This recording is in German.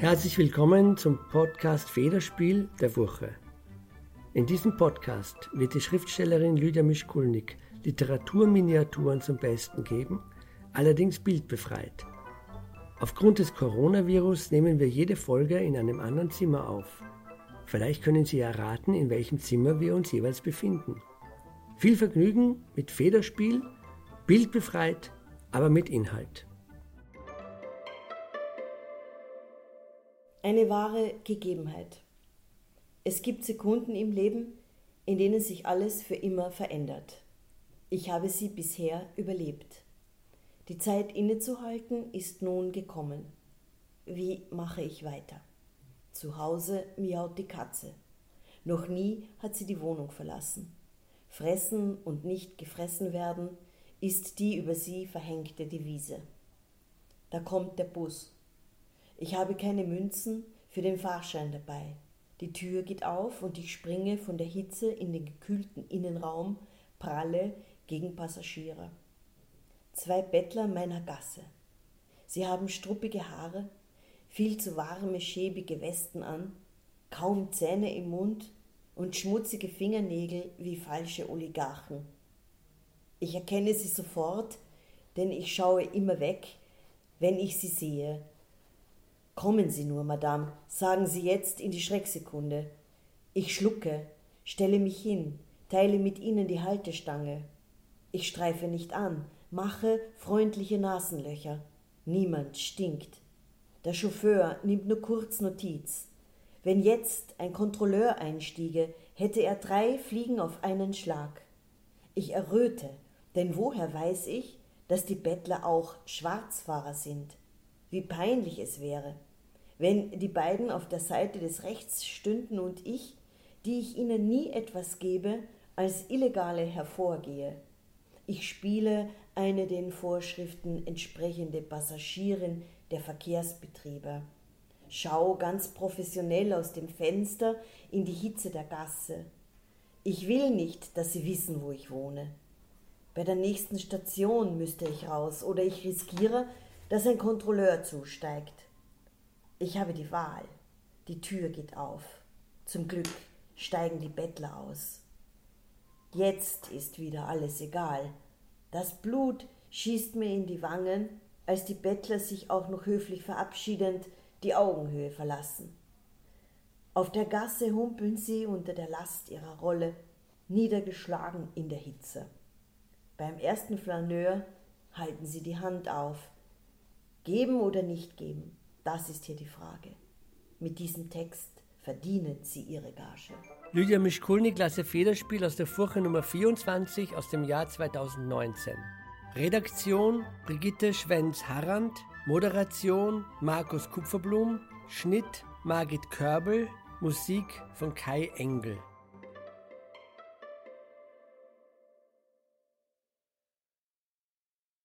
Herzlich willkommen zum Podcast Federspiel der Woche. In diesem Podcast wird die Schriftstellerin Lydia Mischkulnik Literaturminiaturen zum Besten geben, allerdings bildbefreit. Aufgrund des Coronavirus nehmen wir jede Folge in einem anderen Zimmer auf. Vielleicht können Sie erraten, in welchem Zimmer wir uns jeweils befinden. Viel Vergnügen mit Federspiel, bildbefreit, aber mit Inhalt. Eine wahre Gegebenheit. Es gibt Sekunden im Leben, in denen sich alles für immer verändert. Ich habe sie bisher überlebt. Die Zeit innezuhalten ist nun gekommen. Wie mache ich weiter? Zu Hause miaut die Katze. Noch nie hat sie die Wohnung verlassen. Fressen und nicht gefressen werden ist die über sie verhängte Devise. Da kommt der Bus. Ich habe keine Münzen für den Fahrschein dabei. Die Tür geht auf und ich springe von der Hitze in den gekühlten Innenraum, pralle gegen Passagiere zwei Bettler meiner Gasse. Sie haben struppige Haare, viel zu warme, schäbige Westen an, kaum Zähne im Mund und schmutzige Fingernägel wie falsche Oligarchen. Ich erkenne sie sofort, denn ich schaue immer weg, wenn ich sie sehe. Kommen Sie nur, Madame, sagen Sie jetzt in die Schrecksekunde. Ich schlucke, stelle mich hin, teile mit Ihnen die Haltestange. Ich streife nicht an, mache freundliche Nasenlöcher. Niemand stinkt. Der Chauffeur nimmt nur kurz Notiz. Wenn jetzt ein Kontrolleur einstiege, hätte er drei Fliegen auf einen Schlag. Ich erröte, denn woher weiß ich, dass die Bettler auch Schwarzfahrer sind? Wie peinlich es wäre, wenn die beiden auf der Seite des Rechts stünden und ich, die ich ihnen nie etwas gebe, als Illegale hervorgehe. Ich spiele eine den Vorschriften entsprechende Passagierin der Verkehrsbetriebe. Schau ganz professionell aus dem Fenster in die Hitze der Gasse. Ich will nicht, dass Sie wissen, wo ich wohne. Bei der nächsten Station müsste ich raus oder ich riskiere, dass ein Kontrolleur zusteigt. Ich habe die Wahl. Die Tür geht auf. Zum Glück steigen die Bettler aus. Jetzt ist wieder alles egal. Das Blut schießt mir in die Wangen, als die Bettler sich auch noch höflich verabschiedend die Augenhöhe verlassen. Auf der Gasse humpeln sie unter der Last ihrer Rolle, niedergeschlagen in der Hitze. Beim ersten Flaneur halten sie die Hand auf. Geben oder nicht geben, das ist hier die Frage. Mit diesem Text verdienen sie ihre Gage. Lydia Mischkulnik Klasse Federspiel aus der Furche Nummer 24 aus dem Jahr 2019. Redaktion Brigitte Schwenz-Harrand, Moderation Markus Kupferblum, Schnitt Margit Körbel, Musik von Kai Engel.